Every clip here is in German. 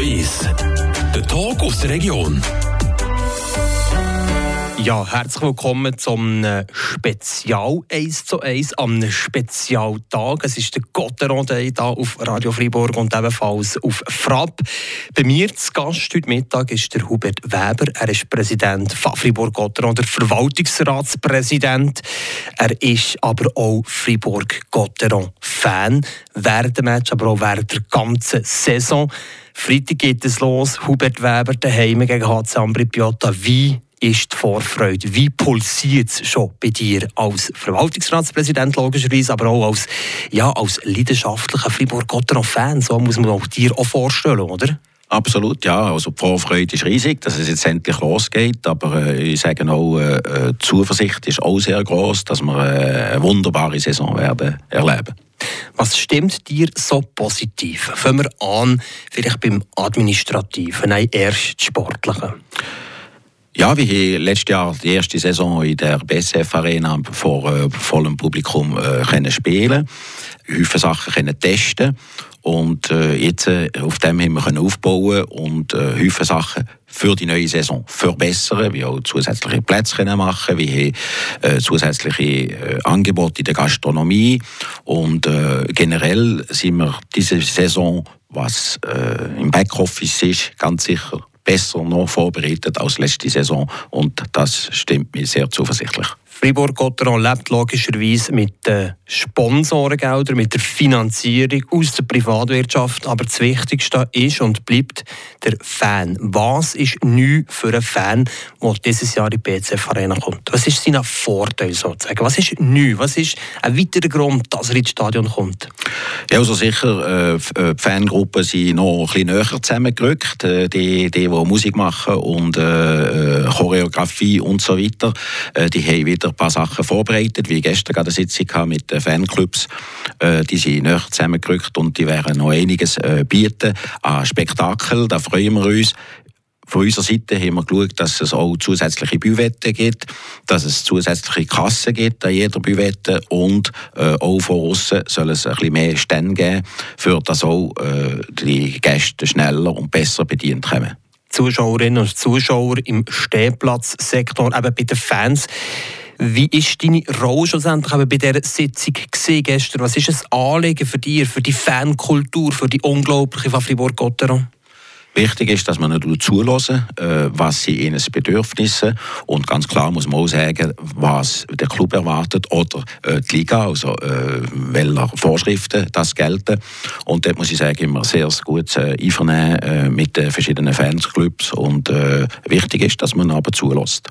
1. Der Talk aus der Region. Ja, herzlich willkommen zum äh, Spezial 1 zu 1 am Spezialtag. Es ist der Gotteron Day hier auf Radio Freiburg und ebenfalls auf Frapp. Bei mir zu Gast heute Mittag ist der Hubert Weber. Er ist Präsident von Fribourg Gotteron, der Verwaltungsratspräsident. Er ist aber auch Fribourg Gotteron Fan. Während dem Match, aber auch während der ganzen Saison. Freitag geht es los. Hubert Weber daheim gegen HC Ambri Piotta. Wie ist die Vorfreude? Wie pulsiert es schon bei dir als Verwaltungsratspräsident logischerweise, aber auch als, ja, als leidenschaftlicher Fribourg-Gotteron-Fan? So muss man auch dir auch vorstellen, oder? Absolut, ja. Also die Vorfreude ist riesig, dass es jetzt endlich losgeht. Aber äh, ich sage auch, äh, äh die Zuversicht ist auch sehr groß, dass wir äh, eine wunderbare Saison werden erleben. Was stimmt dir so positiv? Fangen wir an, vielleicht beim Administrativen, nein, erst Sportlichen. Ja, wir haben letztes Jahr die erste Saison in der BSF Arena vor äh, vollem Publikum äh, können spielen, viele Sachen können testen und äh, jetzt äh, auf dem haben wir aufbauen und äh, viele Sachen für die neue Saison verbessern, wie auch zusätzliche Plätze können machen, wie äh, zusätzliche äh, Angebote in der Gastronomie. Und äh, generell sind wir diese Saison was äh, im Backoffice ist, ganz sicher besser noch vorbereitet als letzte Saison. Und das stimmt mir sehr zuversichtlich. Fribourg-Gotteron lebt logischerweise mit den Sponsorengeldern, mit der Finanzierung aus der Privatwirtschaft. Aber das Wichtigste ist und bleibt der Fan. Was ist neu für einen Fan, der dieses Jahr in die BCF Arena kommt? Was ist sein Vorteil sozusagen? Was ist neu? Was ist ein weiterer Grund, dass er ins Stadion kommt? Ja, also sicher, äh, äh die Fangruppen sind noch ein bisschen näher zusammengerückt. Äh, die, die, die Musik machen und äh, Choreografie und so weiter, die haben wieder ein paar Sachen vorbereitet, wie gestern gerade eine Sitzung mit den Fanclubs. Äh, die sind näher zusammengerückt und die werden noch einiges äh, bieten an Spektakel. Da freuen wir uns. Von unserer Seite haben wir geschaut, dass es auch zusätzliche Büwetten gibt, dass es zusätzliche Kassen gibt an jeder Büwette und äh, auch von außen soll es ein bisschen mehr Stände geben, für dass auch äh, die Gäste schneller und besser bedient kommen. Zuschauerinnen und Zuschauer im Stehplatzsektor, eben bei den Fans. Wie ist deine Rolle schlussendlich bei dieser Sitzung gestern? Was ist ein Anliegen für dich, für die Fankultur, für die unglaubliche von Fribourg-Gotteron? Wichtig ist, dass man nicht zulassen, äh, was sie ihnen Bedürfnisse und ganz klar muss man auch sagen, was der Club erwartet oder äh, die Liga, also äh, welche Vorschriften das gelten. Und dort muss ich sagen, immer sehr gut einvernehmen mit den verschiedenen Fanclubs und wichtig ist, dass man aber zulässt.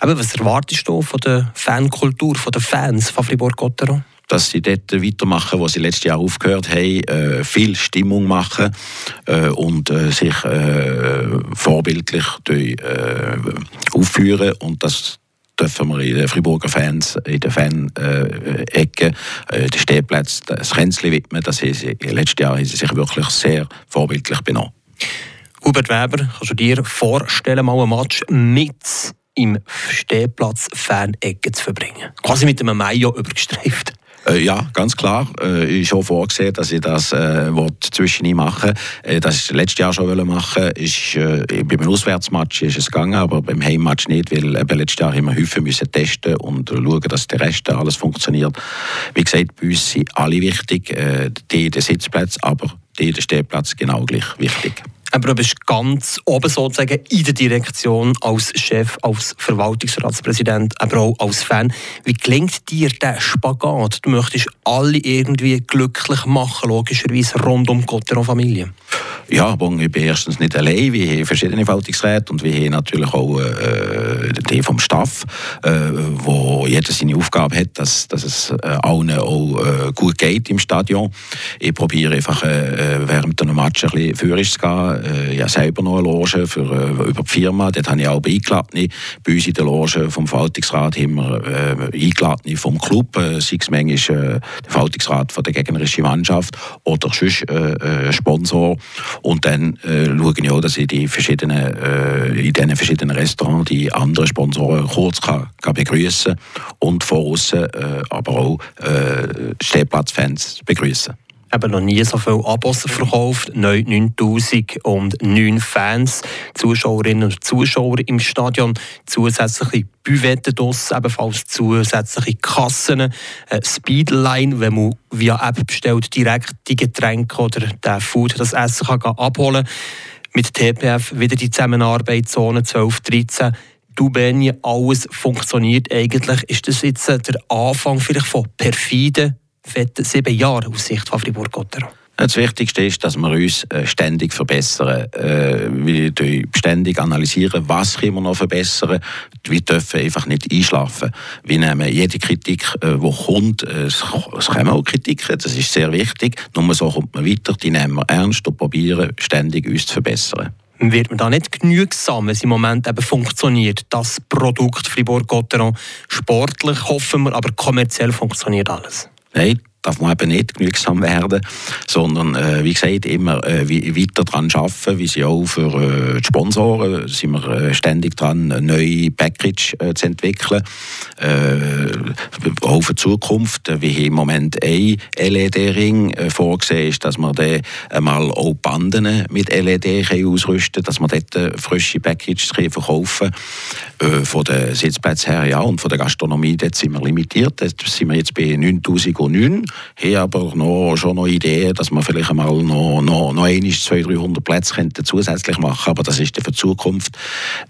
Aber was erwartest du von der Fankultur, von den Fans von Fribourg-Gotteron? dass sie dort weitermachen, wo sie letztes Jahr aufgehört haben, äh, viel Stimmung machen äh, und äh, sich vorbildlich durch, aufführen und das dürfen wir in den Friburger Fans, in den Fan-Ecken, den Stehplätzen das Kränzchen widmen. Das haben sie, letztes Jahr haben sie sich wirklich sehr vorbildlich benommen. Hubert Weber, kannst du dir vorstellen, mal ein Match mit im Stehplatz Fan-Ecke zu verbringen? Quasi mit einem Mayo übergestreift. Äh, ja, ganz klar. Äh, ist schon vorgesehen, dass ich das äh, zwischen machen äh, Das ist letztes Jahr schon machen ist äh, Beim Auswärtsmatch ist es gegangen, aber beim Heimmatch nicht, weil eben letztes Jahr immer häufig müssen testen und schauen, dass der Rest alles funktioniert. Wie gesagt, bei uns sind alle wichtig, äh, die den Sitzplatz, aber die den Stehplatz genau gleich wichtig. Aber du bist ganz oben sozusagen in der Direktion als Chef, als Verwaltungsratspräsident, aber auch als Fan. Wie gelingt dir der Spagat? Du möchtest alle irgendwie glücklich machen, logischerweise rund um die Gotteron-Familie. Ja, aber ich bin erstens nicht allein. Wir haben verschiedene Verwaltungsräte und wir haben natürlich auch äh, die vom Staff, äh, wo jeder seine Aufgabe hat, dass, dass es äh, allen auch äh, gut geht im Stadion. Ich probiere einfach äh, während einem Match ein bisschen zu gehen. Äh, habe selber noch eine Loge für, äh, über die Firma. Dort habe ich auch eingeladen. Bei uns in der Loge vom Verwaltungsrat haben wir äh, eingeladen vom Club, äh, sei es manchmal äh, der Verwaltungsrat von der gegnerischen Mannschaft oder sonst äh, äh Sponsor. Und dann äh, schaue ich auch, dass ich die verschiedenen, äh, in diesen verschiedenen Restaurants die anderen Sponsoren kurz kann, kann begrüßen und von außen aber auch Stehplatzfans begrüßen. Eben noch nie so viele Abos verkauft. Neu 9009 Fans, Zuschauerinnen und Zuschauer im Stadion, zusätzliche Büvetten ebenfalls zusätzliche Kassen, eine Speedline, wenn man via App bestellt, direkt die Getränke oder den Food, das Essen kann abholen Mit TPF wieder die Zusammenarbeitszone 1213 du Benny, alles funktioniert eigentlich. Ist das jetzt der Anfang vielleicht von perfiden sieben Jahren aus Sicht von Fribourg-Gotteron? Das Wichtigste ist, dass wir uns äh, ständig verbessern. Äh, wir ständig analysieren, was können wir noch verbessern. Wir dürfen einfach nicht einschlafen. Wir nehmen jede Kritik, äh, die kommt, es kommen auch Kritiken, das ist sehr wichtig. Nur so kommt man weiter, die nehmen wir ernst und probieren ständig uns zu verbessern wird man da nicht genügsam, wenn es im Moment eben funktioniert, das Produkt Fribourg-Gotteron sportlich, hoffen wir, aber kommerziell funktioniert alles? Nein, darf man eben nicht genügsam werden, sondern äh, wie gesagt immer äh, weiter daran arbeiten, wie sie auch für äh, die Sponsoren sind wir äh, ständig dran, neue Package äh, zu entwickeln, äh, auch für die Zukunft, wie im Moment ein LED-Ring vorgesehen ist, dass man dann einmal auch Banden mit LED ausrüsten dass man dort frische Packages verkaufen von den Sitzplätzen her ja und von der Gastronomie dort sind wir limitiert, dort sind wir jetzt bei 9009 haben aber noch, schon noch Ideen, dass man vielleicht einmal noch, noch, noch 200, 300 Plätze könnte zusätzlich machen aber das ist für die Zukunft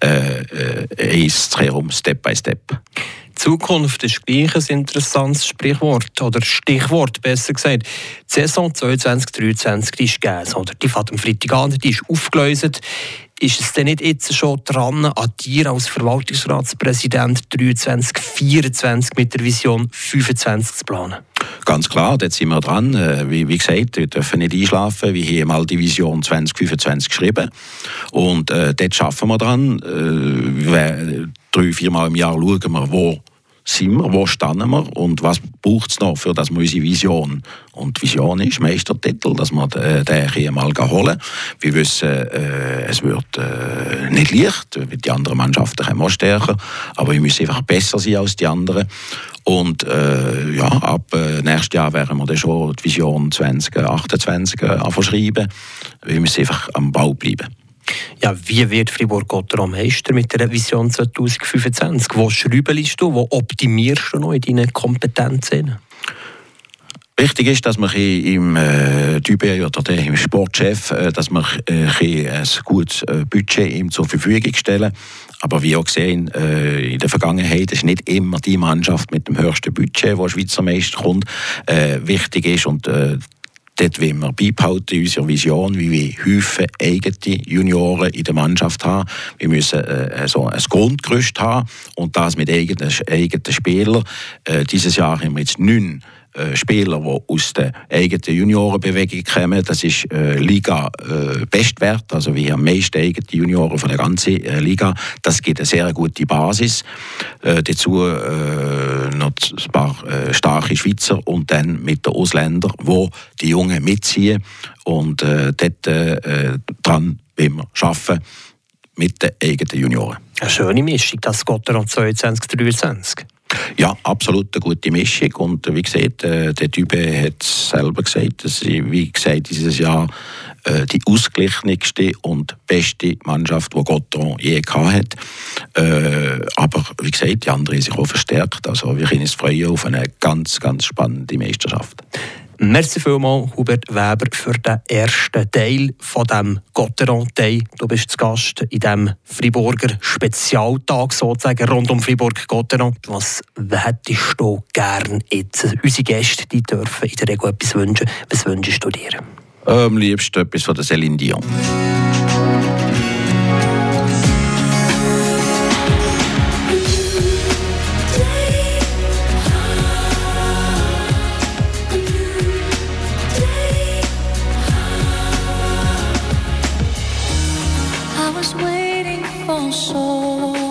äh, äh, eins herum, Step by Step. Zukunft ist gleich ein interessantes Sprichwort oder Stichwort, besser gesagt. Die Saison 2022 die ist gegeben, oder? Die fährt am Freitag an, die ist aufgelöst. Ist es denn nicht jetzt schon dran, an dir als Verwaltungsratspräsident 23, 24 mit der Vision 25 zu planen? Ganz klar, dort sind wir dran. Äh, wie, wie gesagt, wir dürfen nicht einschlafen. Wir haben mal die Vision 2025 geschrieben. Und äh, dort arbeiten wir dran. Äh, drei, viermal im Jahr schauen wir, wo sind wir, wo stehen wir und was braucht es noch, für dass wir unsere Vision, und die Vision ist Meistertitel, dass wir den, den hier mal holen Wir wissen, äh, es wird äh, nicht leicht, die anderen Mannschaften kommen auch stärker, aber wir müssen einfach besser sein als die anderen. Und äh, ja, ab äh, nächstes Jahr werden wir dann schon die Vision 2028 äh, schreiben. Wir müssen einfach am Bau bleiben. Ja, wie wird Fribourg-Gotteron Meister mit der Vision 2025? Wo schraubelst du, wo optimierst du noch in deinen Kompetenzen? Wichtig ist, dass man im äh, Dübe oder im Sportchef, äh, dass man äh, ein gutes äh, Budget ihm zur Verfügung stellen. Aber wie auch gesehen, äh, in der Vergangenheit ist nicht immer die Mannschaft mit dem höchsten Budget, wo Schweizer Meister kommt, äh, wichtig ist und äh, Dort wollen wir beibehalten unserer Vision, wie wir Häufen eigene Junioren in der Mannschaft haben. Wir müssen äh, so ein Grundgerüst haben und das mit eigenen, eigenen Spielern. Äh, dieses Jahr haben wir jetzt neun äh, Spieler, die aus der eigenen Juniorenbewegung kommen. Das ist äh, Liga äh, also wir haben meisten eigene Junioren von der ganzen äh, Liga. Das gibt eine sehr gute Basis. Äh, dazu noch ein paar starke Schweizer und dann mit den Ausländern, wo die Jungen mitziehen und dort dran wir arbeiten mit den eigenen Junioren. Eine schöne Mischung, das Gotteron 22, 23. Ja, absolut eine gute Mischung. Und äh, wie gesagt, äh, der Typ hat selber gesagt, dass sie, wie gesagt, dieses Jahr äh, die ausgeglichenste und beste Mannschaft, die Gotteron je gehabt hat. Aber wie gesagt, die anderen sind sich auch verstärkt. Also wir können uns freuen auf eine ganz, ganz spannende Meisterschaft. Merci vielmals, Hubert Weber, für den ersten Teil von dem Gotteron-Teil. Du bist zu Gast in diesem Friburger Spezialtag sozusagen rund um Fribourg-Gotteron. Was hättest du gern jetzt? Unsere Gäste die dürfen in der Regel etwas wünschen. Was wünschst du dir? Am liebsten etwas von der Céline Dion. was waiting for so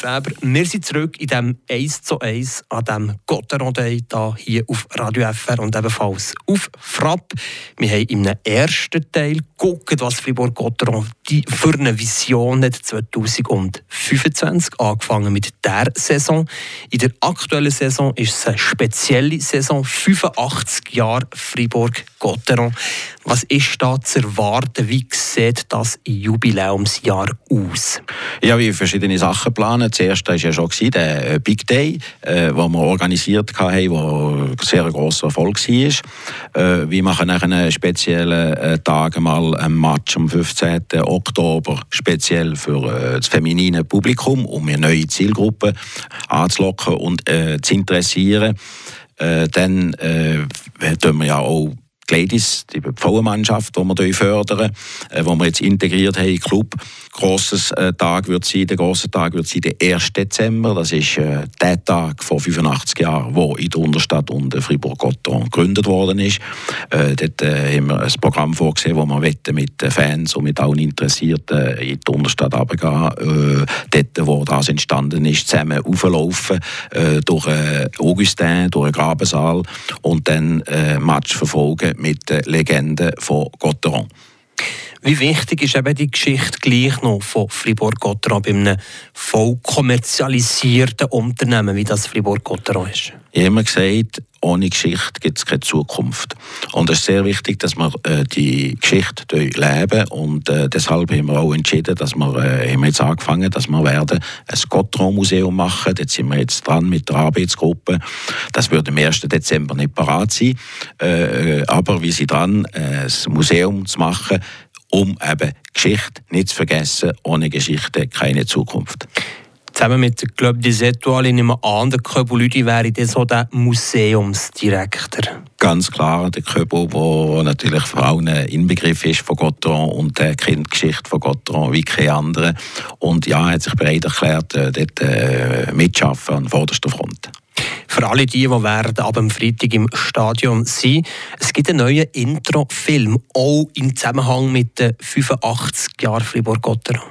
Hubert Weber, wir sind zurück in dem 1 zu 1 an dem Gotteron-Day hier auf Radio FR und ebenfalls auf Frapp. Wir haben im ersten Teil geguckt, was Fribourg-Gotteron für eine Vision hat 2025, angefangen mit der Saison. In der aktuellen Saison ist es eine spezielle Saison, 85 Jahre Fribourg-Gotteron. Was ist da zu erwarten? Wie sieht das Jubiläumsjahr aus? Ja, wir verschiedene Sachen planen. Zuerst war ja schon der äh, Big Day, äh, wir organisiert haben, wo ein sehr grosser Erfolg war. Äh, wir machen nach einem speziellen äh, Tag mal einen Match am 15. Oktober speziell für äh, das feminine Publikum, um eine neue Zielgruppe anzulocken und äh, zu interessieren. Äh, dann äh, wir ja auch Ladies, die Frauenmannschaft, die wir fördern, äh, wo wir jetzt integriert haben den Club. Grosses äh, Tag wird sein, der grosse Tag wird sein der 1. Dezember. Das ist äh, der Tag vor 85 Jahren, wo in der Unterstadt und Fribourg-Gotteron gegründet worden ist. Äh, dort äh, haben wir ein Programm vorgesehen, wo wir mit Fans und mit allen Interessierten in die Unterstadt runtergehen. Äh, dort, wo das entstanden ist, zusammen auflaufen äh, durch äh, Augustin, durch den Grabensaal und dann äh, Match verfolgen mit den Legenden von Gotteron. Wie wichtig ist eben die Geschichte gleich noch von Fribourg-Gotteron bei einem voll kommerzialisierten Unternehmen, wie das Fribourg-Gotteron ist? Ich habe immer gesagt, ohne Geschichte gibt es keine Zukunft. Und es ist sehr wichtig, dass wir äh, die Geschichte leben und äh, deshalb haben wir auch entschieden, dass wir, äh, haben jetzt angefangen, dass wir werden ein Gotteron-Museum machen. Jetzt sind wir jetzt dran mit der Arbeitsgruppe. Das wird am 1. Dezember nicht parat sein, äh, aber wir sind dran, äh, ein Museum zu machen, um eben Geschichte nicht zu vergessen. Ohne Geschichte keine Zukunft. Zusammen mit dem Club des Etoiles nehmen an, der Köbo Lüdi wäre dann so der Museumsdirektor. Ganz klar, der Köbo, der natürlich vor allem Inbegriff ist von Gotteron und der kennt die Geschichte von Gotteron wie keine andere. Und ja, er hat sich bereit erklärt, äh, dort äh, mitschaffen an vorderster Front. Für alle die, die werden ab dem Freitag im Stadion sein, es gibt einen neuen Intro-Film, auch im Zusammenhang mit den 85 Jahren Fribourg-Gotteron.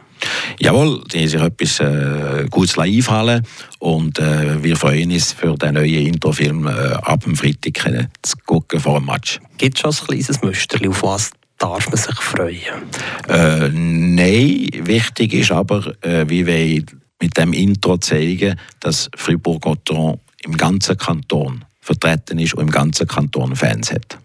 Jawohl, die haben sich etwas äh, Gutes einfallen und äh, wir freuen uns für den neuen Introfilm äh, ab dem Freitag äh, zu gucken vor dem Match. Gibt es schon ein kleines Musterli, auf was darf man sich freuen? Äh, nein, wichtig ist aber, äh, wie wir mit dem Intro zeigen, dass Fribourg-Gotteron im ganzen Kanton vertreten ist und im ganzen Kanton Fans hat.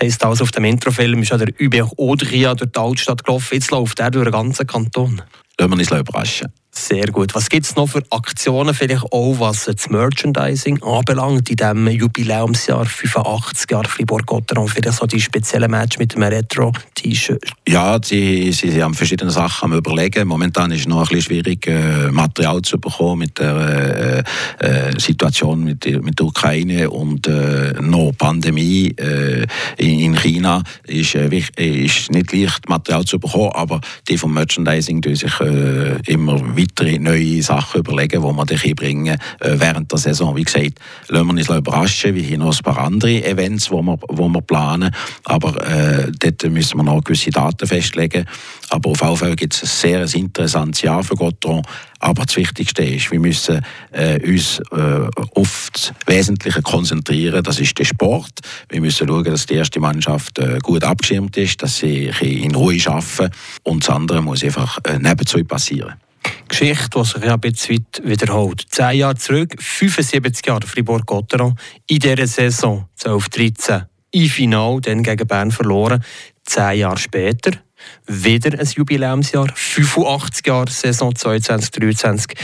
Heißt also, auf dem Introfilm ist ja der Übech Odria durch die Altstadt gelaufen, jetzt läuft er durch den ganzen Kanton. Lassen wir uns überraschen. Sehr gut. Was gibt es noch für Aktionen, vielleicht auch was das Merchandising anbelangt, in diesem Jubiläumsjahr 85 Jahre Fribourg-Gotteron, vielleicht so die speziellen Match mit einem Retro-T-Shirt? Ja, sie, sie, sie haben verschiedene Sachen am überlegen. Momentan ist es noch ein bisschen schwierig, äh, Material zu bekommen mit der äh, äh, Situation mit, mit der Ukraine und äh, noch Pandemie äh, in, in, China ist, äh, ist nicht leicht Material zu bekommen, aber die vom Merchandising tun sich äh, immer weitere neue Sachen überlegen, die wir dann bringen äh, während der Saison. Wie gesagt, lassen wir uns überraschen. Wir haben noch ein paar andere Events, die wir, wo wir planen. Aber äh, dort müssen wir noch gewisse Daten festlegen. Aber auf jeden Fall gibt es ein sehr interessantes Jahr für Gotron. Aber das Wichtigste ist, wir müssen äh, uns äh, auf das Wesentliche konzentrieren. Das ist der Sport. Wir müssen schauen, dass die erste Mannschaft äh, gut abgeschirmt ist, dass sie in Ruhe arbeiten. Und das andere muss einfach äh, nebenzu passieren. Geschichte, die sich ja ein bisschen weit wiederholt. Zehn Jahre zurück, 75 Jahre Fribourg-Gotteron, in dieser Saison 12-13 im Final, dann gegen Bern verloren. Zehn Jahre später wieder ein Jubiläumsjahr, 85 Jahre Saison 22-23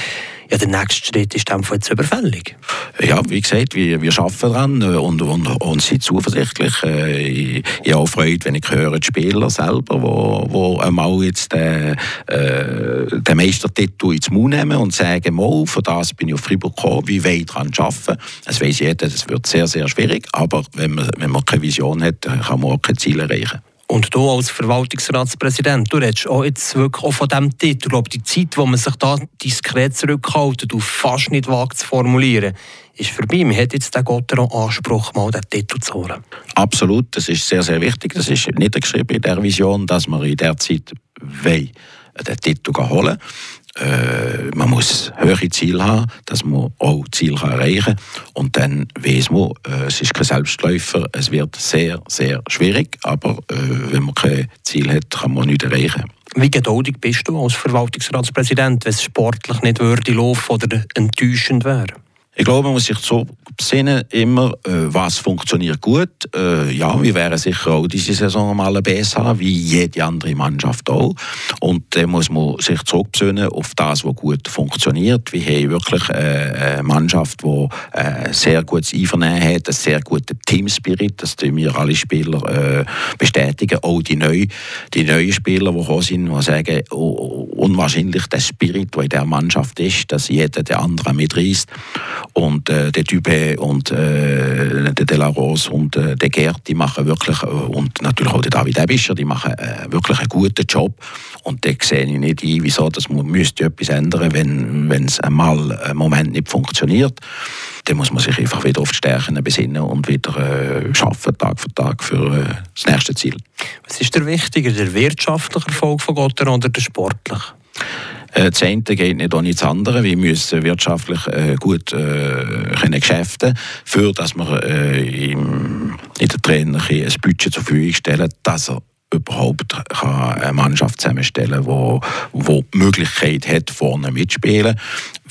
ja, der nächste Schritt ist dann jetzt überfällig. Ja, wie gesagt, wir, wir arbeiten daran äh, und, und, und sind zuversichtlich. Äh, ich, ich habe auch Freude, wenn ich höre, die Spieler selber, wo, wo einmal jetzt den, äh, den Meistertitel ins Mund nehmen und sagen, mal, von das bin ich auf Fribourg gekommen, wie weit daran arbeiten. Es weiss jeder, das wird sehr, sehr schwierig, aber wenn man, wenn man keine Vision hat, kann man auch kein Ziel erreichen. Und du als Verwaltungsratspräsident, du redest auch jetzt wirklich auch von diesem Titel. Ich glaube, die Zeit, wo man sich da diskret zurückhalten und fast nicht wagt zu formulieren, ist vorbei. Man hat jetzt den Gotteron Anspruch, mal den Titel zu holen. Absolut, das ist sehr, sehr wichtig. Das ist niedergeschrieben in der Vision, dass wir in der Zeit wollen den Titel holen. Äh, man muss höhere Ziele haben, dass man auch Ziele erreichen kann. Und dann weiß man, äh, es ist kein Selbstläufer, es wird sehr, sehr schwierig, aber äh, wenn man kein Ziel hat, kann man nicht erreichen. Wie geduldig bist du als Verwaltungsratspräsident, wenn es sportlich nicht würde laufen oder enttäuschend wäre? Ich glaube, man muss sich so besinnen, immer, äh, was funktioniert gut. Äh, ja, wir wären sicher auch diese Saison mal besser haben, wie jede andere Mannschaft auch. Und dann muss man sich zurückbesinnen auf das, was gut funktioniert. Wir haben wirklich äh, eine Mannschaft, die äh, sehr gutes Einvernehmen hat, einen sehr guten Teamspirit. Das tun wir alle Spieler bestätigen. Auch die neuen, die neuen Spieler, die gekommen sind, die sagen, oh, unwahrscheinlich der Spirit, der in der Mannschaft ist, dass jeder den anderen mitreißt und äh, der Type und äh, der Delaros und äh, der Gerd, die machen wirklich, äh, und natürlich auch der David Ebischer, die machen äh, wirklich einen guten Job. Und da sehe ich nicht ein, wieso das müsste etwas ändern, wenn wenn es einmal einen Moment nicht funktioniert. Dann muss man sich einfach wieder auf die Stärken besinnen und wieder äh, schaffen, Tag für Tag für äh, das nächste Ziel. Was ist der wichtiger, der wirtschaftliche Erfolg von Gotter oder der sportliche? Äh, das eine geht nicht ohne das andere. Wir müssen wirtschaftlich äh, gut äh, können geschäften für dass wir äh, im, in der Trainer ein Budget zur Verfügung stellen, dass er überhaupt eine Mannschaft zusammenstellen kann, die, die Möglichkeit hat, vorne mitzuspielen.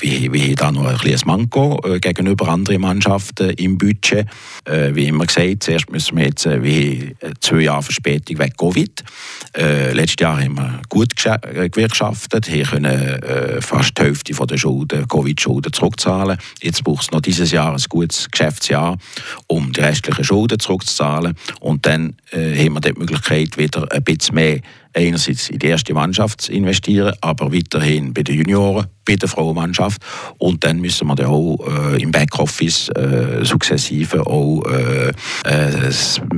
Wir, haben da noch ein kleines Manko äh, gegenüber anderen Mannschaften im Budget. Äh, wie immer gesagt, zuerst müssen wir jetzt äh, wie zwei Jahre Verspätung wegen Covid. Letztes Jahr haben wir gut gewirtschaftet, wir können fast die Hälfte der Schulden, Covid-Schulden zurückzahlen. Jetzt braucht es noch dieses Jahr ein gutes Geschäftsjahr, um die restlichen Schulden zurückzuzahlen. Und dann haben wir die Möglichkeit, wieder ein bisschen mehr einerseits in die erste Mannschaft zu investieren, aber weiterhin bei den Junioren, bei der Frauenmannschaft. Und dann müssen wir dann auch äh, im Backoffice äh, sukzessive auch äh, äh,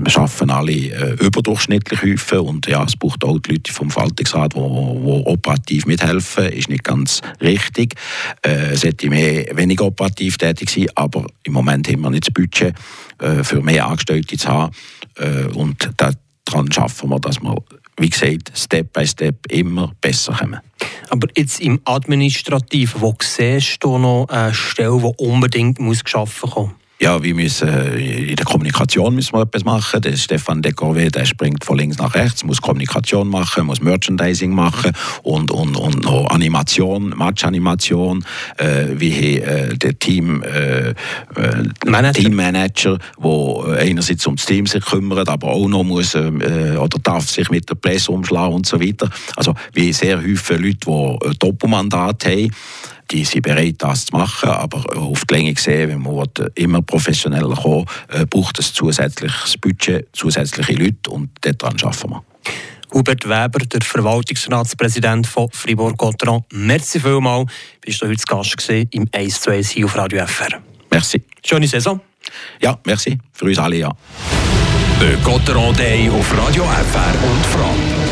schaffen alle äh, überdurchschnittlich häufen. Und ja, es braucht auch die Leute vom Faltungsrat, die operativ mithelfen. Ist nicht ganz richtig. Äh, es hätte mehr, weniger operativ tätig sein, aber im Moment haben wir nicht das Budget äh, für mehr Angestellte zu haben. Und daran schaffen wir, dass wir wie gesagt, Step by Step immer besser kommen. Aber jetzt im Administrativen, wo siehst du noch eine Stelle, die unbedingt muss geschaffen werden muss? Ja, wir müssen äh, in der Kommunikation müssen wir etwas machen. Der Stefan Decorvé, der springt von links nach rechts, muss Kommunikation machen, muss Merchandising machen und, und, und noch Animation, Match-Animation. Äh, wie äh, der Team, äh, äh Manager. Teammanager, der einerseits um das Team sich kümmert, aber auch noch muss äh, oder darf sich mit der Presse umschlagen und so weiter. Also wie sehr viele Leute, die Doppelmandat haben die sind bereit, das zu machen, aber auf die Länge gesehen, wenn man immer professioneller kommen äh, braucht es zusätzliches Budget, zusätzliche Leute und daran arbeiten wir. Hubert Weber, der Verwaltungsratspräsident von Fribourg-Gotteron. Merci vielmals, bist du heute zu Gast gewesen im 1 zu 1 hier auf Radio FR. Merci. Schöne Saison. Ja, merci. Für uns alle, ja. Der Gotteron Day auf Radio FR und Frapp.